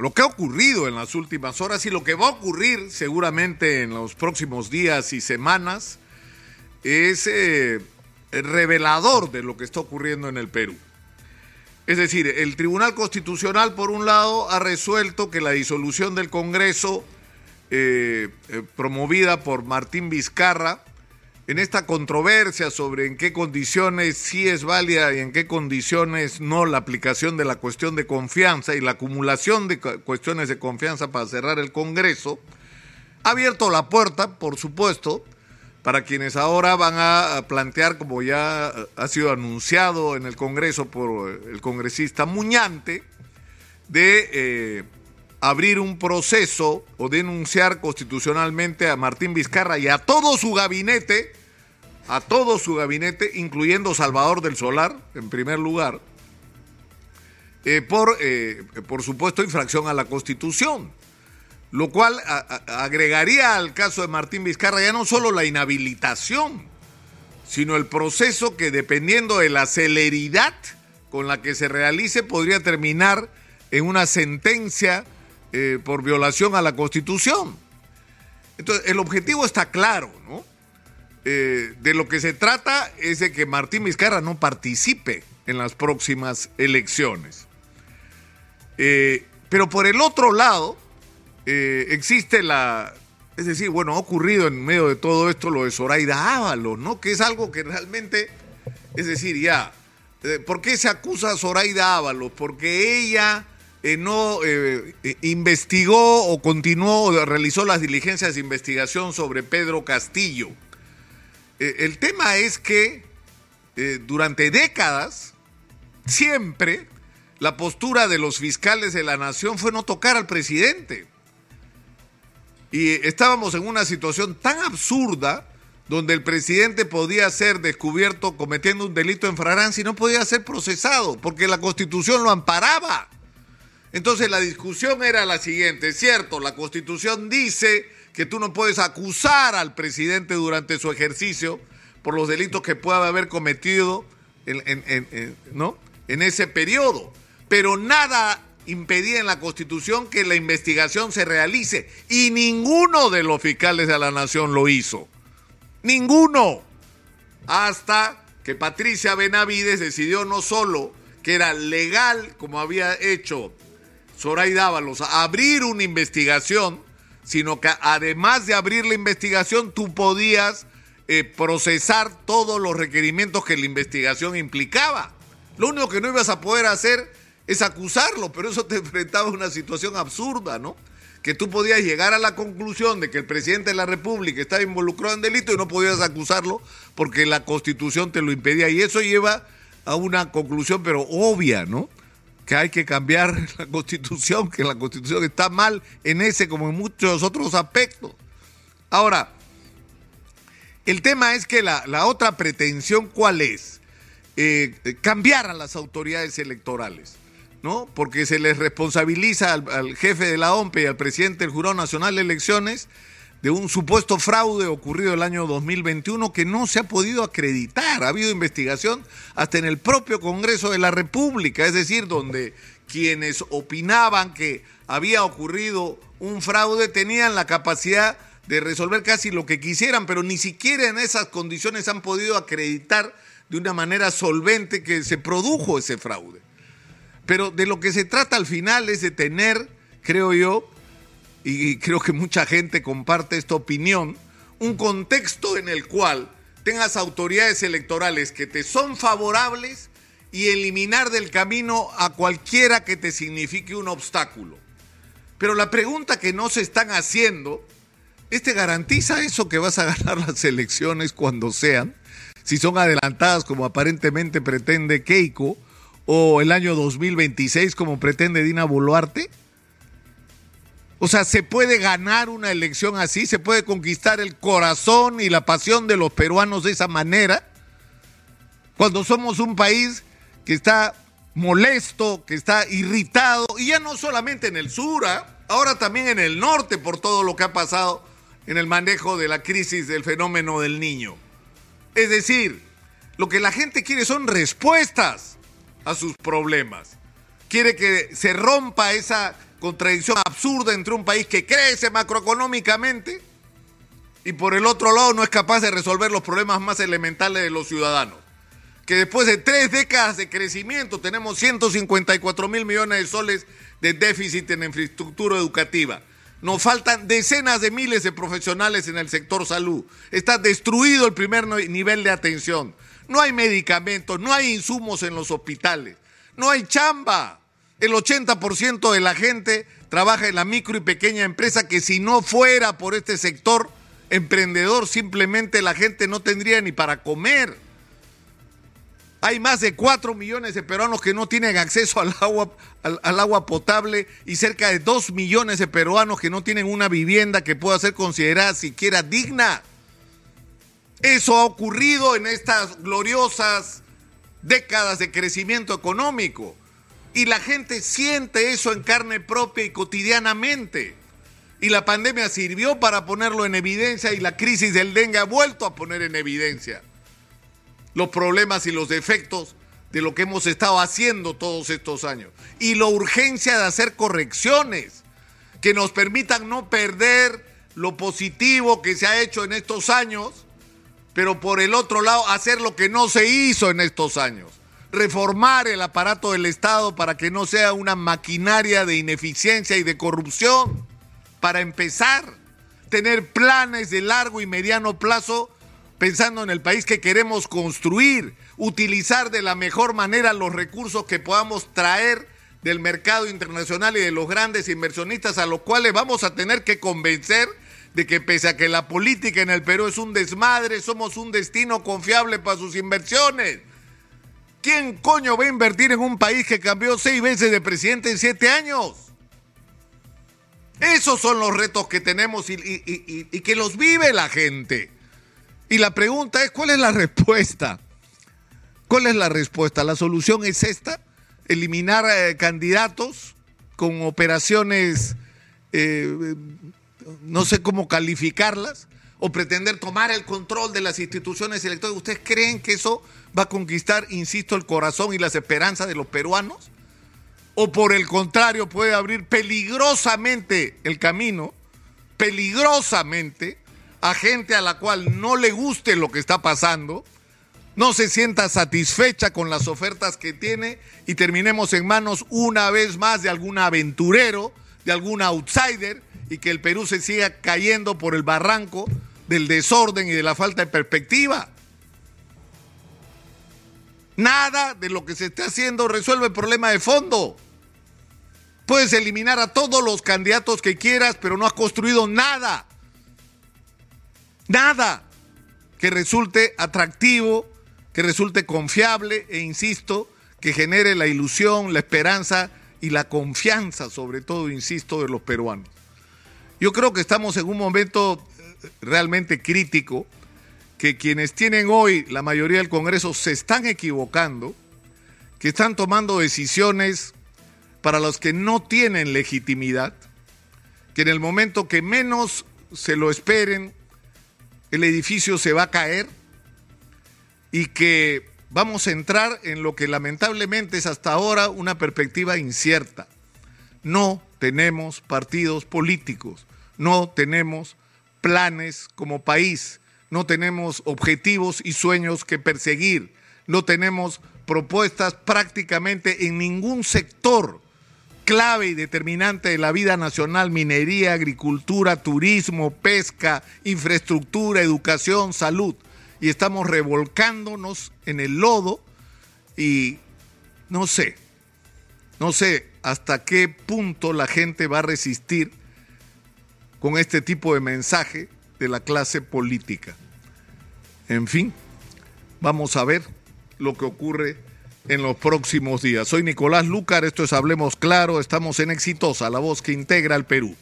lo que ha ocurrido en las últimas horas y lo que va a ocurrir seguramente en los próximos días y semanas es eh, revelador de lo que está ocurriendo en el Perú. Es decir, el Tribunal Constitucional, por un lado, ha resuelto que la disolución del Congreso, eh, eh, promovida por Martín Vizcarra, en esta controversia sobre en qué condiciones sí es válida y en qué condiciones no la aplicación de la cuestión de confianza y la acumulación de cuestiones de confianza para cerrar el Congreso, ha abierto la puerta, por supuesto, para quienes ahora van a plantear, como ya ha sido anunciado en el Congreso por el congresista Muñante, de eh, abrir un proceso o denunciar constitucionalmente a Martín Vizcarra y a todo su gabinete a todo su gabinete, incluyendo Salvador del Solar, en primer lugar, eh, por, eh, por supuesto, infracción a la Constitución. Lo cual agregaría al caso de Martín Vizcarra ya no solo la inhabilitación, sino el proceso que dependiendo de la celeridad con la que se realice podría terminar en una sentencia eh, por violación a la Constitución. Entonces, el objetivo está claro, ¿no? Eh, de lo que se trata es de que Martín Vizcarra no participe en las próximas elecciones. Eh, pero por el otro lado, eh, existe la... Es decir, bueno, ha ocurrido en medio de todo esto lo de Zoraida Ábalos, ¿no? Que es algo que realmente, es decir, ya, ¿por qué se acusa a Zoraida Ábalos? Porque ella no investigó o continuó o realizó las diligencias de investigación sobre Pedro Castillo eh, el tema es que eh, durante décadas, siempre, la postura de los fiscales de la nación fue no tocar al presidente. Y estábamos en una situación tan absurda donde el presidente podía ser descubierto cometiendo un delito en fragancia y no podía ser procesado porque la constitución lo amparaba. Entonces la discusión era la siguiente, cierto, la constitución dice que tú no puedes acusar al presidente durante su ejercicio por los delitos que pueda haber cometido en, ese periodo. Pero nada impedía en la Constitución que la investigación se realice y ninguno de los fiscales de la Nación lo hizo. Ninguno. Hasta que Patricia Benavides decidió no solo que era legal, como había hecho Zoraida Dávalos, abrir una investigación, sino que además de abrir la investigación, tú podías eh, procesar todos los requerimientos que la investigación implicaba. Lo único que no ibas a poder hacer es acusarlo, pero eso te enfrentaba a una situación absurda, ¿no? Que tú podías llegar a la conclusión de que el presidente de la República estaba involucrado en delito y no podías acusarlo porque la constitución te lo impedía. Y eso lleva a una conclusión, pero obvia, ¿no? Que hay que cambiar la constitución, que la constitución está mal en ese como en muchos otros aspectos. Ahora, el tema es que la, otra pretensión, ¿cuál es? Eh, cambiar a las autoridades electorales, ¿no? Porque se les responsabiliza al, al jefe de la OMPE y al presidente del Jurado Nacional de Elecciones de un supuesto fraude ocurrido el año 2021 que no se ha podido acreditar. Ha habido investigación hasta en el propio Congreso de la República, es decir, donde quienes opinaban que había ocurrido un fraude tenían la capacidad de resolver casi lo que quisieran, pero ni siquiera en esas condiciones han podido acreditar de una manera solvente que se produjo ese fraude. Pero de lo que se trata al final es de tener, creo yo, y creo que mucha gente comparte esta opinión, un contexto en el cual tengas autoridades electorales que te son favorables y eliminar del camino a cualquiera que te signifique un obstáculo. Pero la pregunta que no se están haciendo, ¿este garantiza eso que vas a ganar las elecciones cuando sean? Si son adelantadas como aparentemente pretende Keiko o el año 2026 como pretende Dina Boluarte. O sea, ¿se puede ganar una elección así? ¿Se puede conquistar el corazón y la pasión de los peruanos de esa manera? Cuando somos un país que está molesto, que está irritado, y ya no solamente en el sur, ¿ah? ahora también en el norte por todo lo que ha pasado en el manejo de la crisis del fenómeno del niño. Es decir, lo que la gente quiere son respuestas a sus problemas. Quiere que se rompa esa contradicción absurda entre un país que crece macroeconómicamente y por el otro lado no es capaz de resolver los problemas más elementales de los ciudadanos. Que después de tres décadas de crecimiento tenemos 154 mil millones de soles de déficit en infraestructura educativa. Nos faltan decenas de miles de profesionales en el sector salud. Está destruido el primer nivel de atención. No hay medicamentos, no hay insumos en los hospitales, no hay chamba. El 80% de la gente trabaja en la micro y pequeña empresa que si no fuera por este sector emprendedor, simplemente la gente no tendría ni para comer. Hay más de 4 millones de peruanos que no tienen acceso al agua, al, agua potable y cerca de 2 millones de peruanos que no tienen una vivienda que pueda ser considerada siquiera digna. Eso ha ocurrido en estas gloriosas décadas de crecimiento económico. Y la gente siente eso en carne propia y cotidianamente. Y la pandemia sirvió para ponerlo en evidencia y la crisis del dengue ha vuelto a poner en evidencia los problemas y los defectos de lo que hemos estado haciendo todos estos años. Y la urgencia de hacer correcciones que nos permitan no perder lo positivo que se ha hecho en estos años, pero por el otro lado hacer lo que no se hizo en estos años. Reformar el aparato del Estado para que no sea una maquinaria de ineficiencia y de corrupción para empezar, tener planes de largo y mediano plazo pensando en el país que queremos construir, utilizar de la mejor manera los recursos que podamos traer del mercado internacional y de los grandes inversionistas a los cuales vamos a tener que convencer de que pese a que la política en el Perú es un desmadre, somos un destino confiable para sus inversiones. ¿Quién coño va a invertir en un país que cambió seis veces de presidente en siete años? Esos son los retos que tenemos y, que los vive la gente. Y la pregunta es, ¿cuál es la respuesta? ¿Cuál es la respuesta? ¿La solución es esta? ¿Eliminar eh, candidatos con operaciones, eh, no sé cómo calificarlas? ¿O pretender tomar el control de las instituciones electorales? ¿Ustedes creen que eso va a conquistar, insisto, el corazón y las esperanzas de los peruanos? o por el contrario puede abrir peligrosamente el camino, peligrosamente, a gente a la cual no le guste lo que está pasando, no se sienta satisfecha con las ofertas que tiene y terminemos en manos una vez más de algún aventurero, de algún outsider y que el Perú se siga cayendo por el barranco del desorden y de la falta de perspectiva. Nada de lo que se está haciendo resuelve el problema de fondo. Puedes eliminar a todos los candidatos que quieras, pero no has construido nada. Nada que resulte atractivo, que resulte confiable e, insisto, que genere la ilusión, la esperanza y la confianza, sobre todo, insisto, de los peruanos. Yo creo que estamos en un momento realmente crítico que quienes tienen hoy la mayoría del Congreso se están equivocando, que están tomando decisiones para los que no tienen legitimidad, que en el momento que menos se lo esperen, el edificio se va a caer y que vamos a entrar en lo que lamentablemente es hasta ahora una perspectiva incierta. No tenemos partidos políticos, no tenemos planes como país. No tenemos objetivos y sueños que perseguir, no tenemos propuestas prácticamente en ningún sector clave y determinante de la vida nacional, minería, agricultura, turismo, pesca, infraestructura, educación, salud. Y estamos revolcándonos en el lodo y no sé, no sé hasta qué punto la gente va a resistir con este tipo de mensaje de la clase política. En fin, vamos a ver lo que ocurre en los próximos días. Soy Nicolás Lucar, esto es Hablemos Claro, estamos en Exitosa, la voz que integra al Perú.